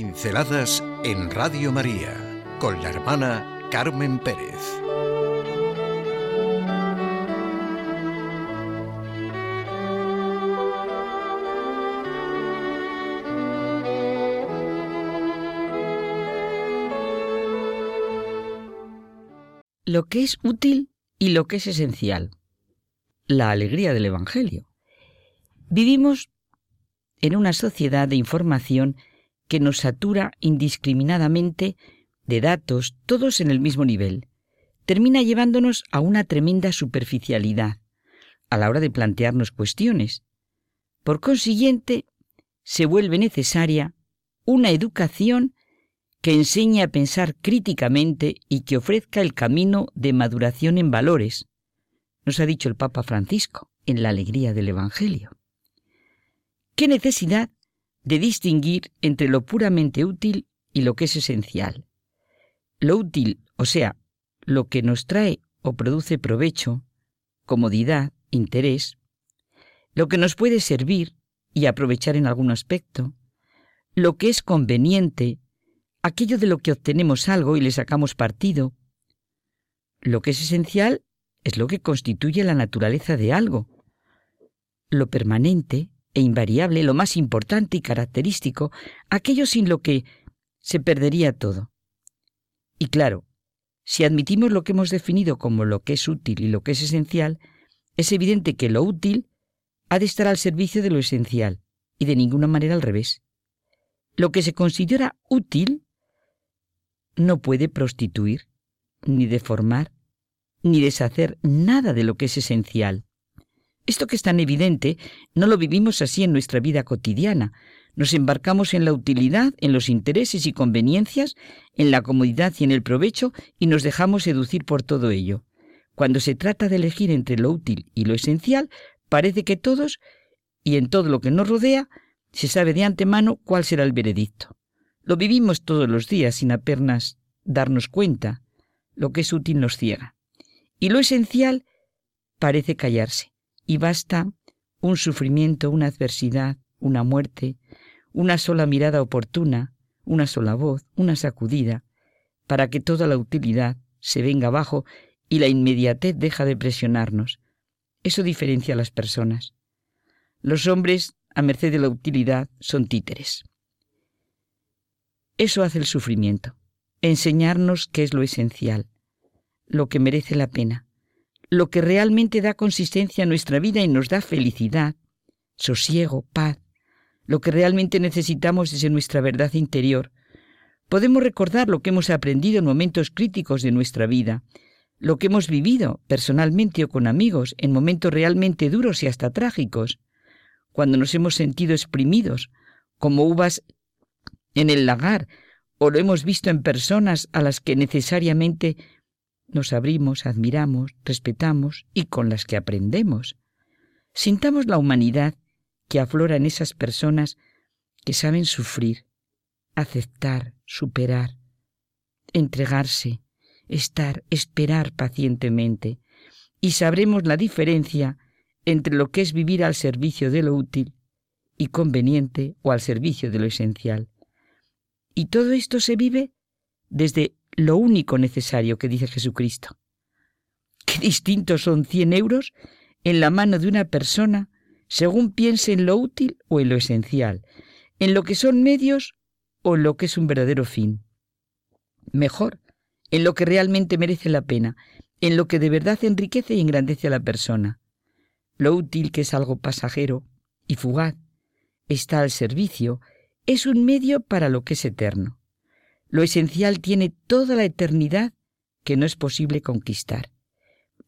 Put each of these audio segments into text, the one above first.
Pinceladas en Radio María con la hermana Carmen Pérez. Lo que es útil y lo que es esencial. La alegría del Evangelio. Vivimos en una sociedad de información que nos satura indiscriminadamente de datos, todos en el mismo nivel, termina llevándonos a una tremenda superficialidad a la hora de plantearnos cuestiones. Por consiguiente, se vuelve necesaria una educación que enseñe a pensar críticamente y que ofrezca el camino de maduración en valores, nos ha dicho el Papa Francisco en la alegría del Evangelio. ¿Qué necesidad de distinguir entre lo puramente útil y lo que es esencial? Lo útil, o sea, lo que nos trae o produce provecho, comodidad, interés, lo que nos puede servir y aprovechar en algún aspecto, lo que es conveniente, aquello de lo que obtenemos algo y le sacamos partido. Lo que es esencial es lo que constituye la naturaleza de algo. Lo permanente, e invariable, lo más importante y característico, aquello sin lo que se perdería todo. Y claro, si admitimos lo que hemos definido como lo que es útil y lo que es esencial, es evidente que lo útil ha de estar al servicio de lo esencial y de ninguna manera al revés. Lo que se considera útil no puede prostituir, ni deformar, ni deshacer nada de lo que es esencial. Esto que es tan evidente no lo vivimos así en nuestra vida cotidiana. Nos embarcamos en la utilidad, en los intereses y conveniencias, en la comodidad y en el provecho y nos dejamos seducir por todo ello. Cuando se trata de elegir entre lo útil y lo esencial, parece que todos, y en todo lo que nos rodea, se sabe de antemano cuál será el veredicto. Lo vivimos todos los días sin apenas darnos cuenta. Lo que es útil nos ciega. Y lo esencial parece callarse y basta un sufrimiento, una adversidad, una muerte, una sola mirada oportuna, una sola voz, una sacudida, para que toda la utilidad se venga abajo y la inmediatez deja de presionarnos. Eso diferencia a las personas. Los hombres, a merced de la utilidad, son títeres. Eso hace el sufrimiento, enseñarnos qué es lo esencial, lo que merece la pena, lo que realmente da consistencia a nuestra vida y nos da felicidad, sosiego, paz, lo que realmente necesitamos desde nuestra verdad interior. Podemos recordar lo que hemos aprendido en momentos críticos de nuestra vida, lo que hemos vivido personalmente o con amigos en momentos realmente duros y hasta trágicos, cuando nos hemos sentido exprimidos, como uvas en el lagar, o lo hemos visto en personas a las que necesariamente nos abrimos, admiramos, respetamos y con las que aprendemos. Sintamos la humanidad que aflora en esas personas que saben sufrir, aceptar, superar, entregarse, estar, esperar pacientemente, y sabremos la diferencia entre lo que es vivir al servicio de lo útil y conveniente o al servicio de lo esencial. Y todo esto se vive desde lo único necesario que dice Jesucristo. Qué distintos son cien euros en la mano de una persona según piense en lo útil o en lo esencial, en lo que son medios o en lo que es un verdadero fin. Mejor, en lo que realmente merece la pena, en lo que de verdad enriquece y engrandece a la persona. Lo útil, que es algo pasajero y fugaz, está al servicio, es un medio para lo que es eterno. Lo esencial tiene toda la eternidad que no es posible conquistar.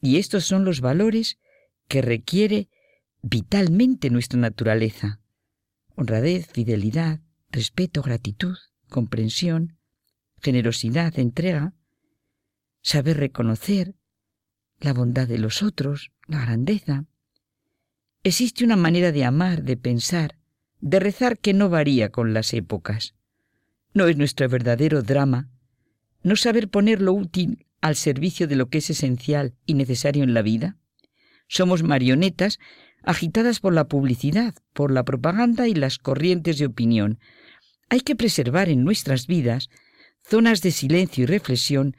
Y estos son los valores que requiere vitalmente nuestra naturaleza. Honradez, fidelidad, respeto, gratitud, comprensión, generosidad, entrega, saber reconocer la bondad de los otros, la grandeza. Existe una manera de amar, de pensar, de rezar que no varía con las épocas. ¿No es nuestro verdadero drama no saber poner lo útil al servicio de lo que es esencial y necesario en la vida? Somos marionetas agitadas por la publicidad, por la propaganda y las corrientes de opinión. Hay que preservar en nuestras vidas zonas de silencio y reflexión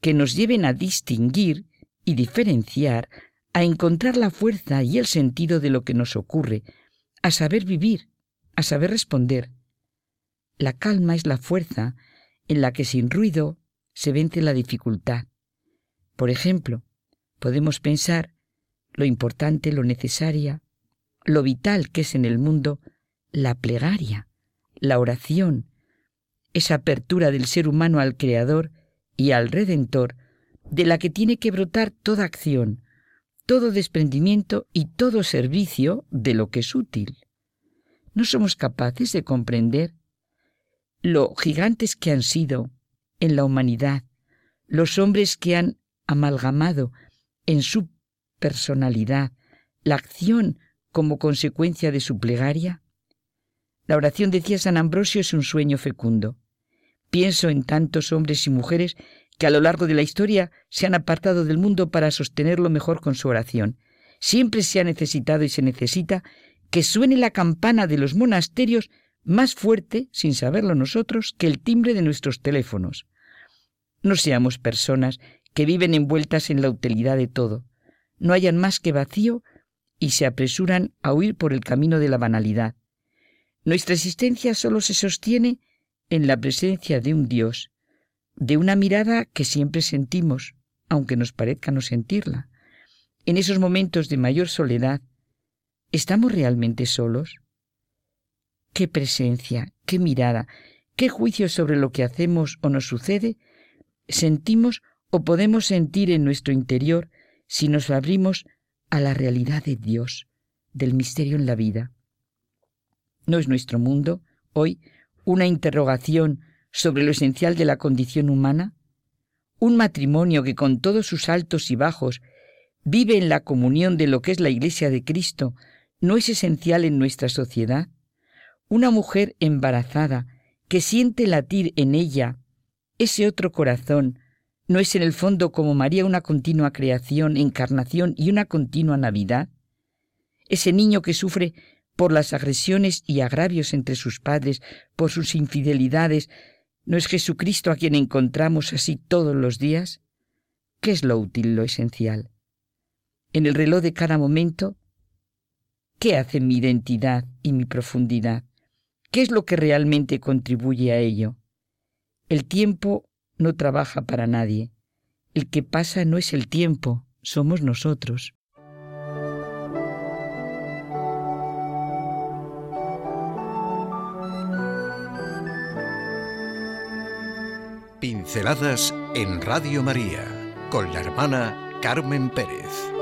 que nos lleven a distinguir y diferenciar, a encontrar la fuerza y el sentido de lo que nos ocurre, a saber vivir, a saber responder. La calma es la fuerza en la que sin ruido se vence la dificultad. Por ejemplo, podemos pensar lo importante, lo necesaria, lo vital que es en el mundo la plegaria, la oración, esa apertura del ser humano al Creador y al Redentor, de la que tiene que brotar toda acción, todo desprendimiento y todo servicio de lo que es útil. No somos capaces de comprender lo gigantes que han sido en la humanidad los hombres que han amalgamado en su personalidad la acción como consecuencia de su plegaria? La oración, decía San Ambrosio, es un sueño fecundo. Pienso en tantos hombres y mujeres que a lo largo de la historia se han apartado del mundo para sostenerlo mejor con su oración. Siempre se ha necesitado y se necesita que suene la campana de los monasterios más fuerte, sin saberlo nosotros, que el timbre de nuestros teléfonos. No seamos personas que viven envueltas en la utilidad de todo, no hayan más que vacío y se apresuran a huir por el camino de la banalidad. Nuestra existencia solo se sostiene en la presencia de un Dios, de una mirada que siempre sentimos, aunque nos parezca no sentirla. En esos momentos de mayor soledad, ¿estamos realmente solos? ¿Qué presencia, qué mirada, qué juicio sobre lo que hacemos o nos sucede sentimos o podemos sentir en nuestro interior si nos abrimos a la realidad de Dios, del misterio en la vida. ¿No es nuestro mundo hoy una interrogación sobre lo esencial de la condición humana? ¿Un matrimonio que con todos sus altos y bajos vive en la comunión de lo que es la Iglesia de Cristo no es esencial en nuestra sociedad? ¿Una mujer embarazada que siente latir en ella ese otro corazón ¿No es en el fondo como María una continua creación, encarnación y una continua Navidad? Ese niño que sufre por las agresiones y agravios entre sus padres, por sus infidelidades, ¿no es Jesucristo a quien encontramos así todos los días? ¿Qué es lo útil, lo esencial? En el reloj de cada momento, ¿qué hace mi identidad y mi profundidad? ¿Qué es lo que realmente contribuye a ello? El tiempo no trabaja para nadie. El que pasa no es el tiempo, somos nosotros. Pinceladas en Radio María con la hermana Carmen Pérez.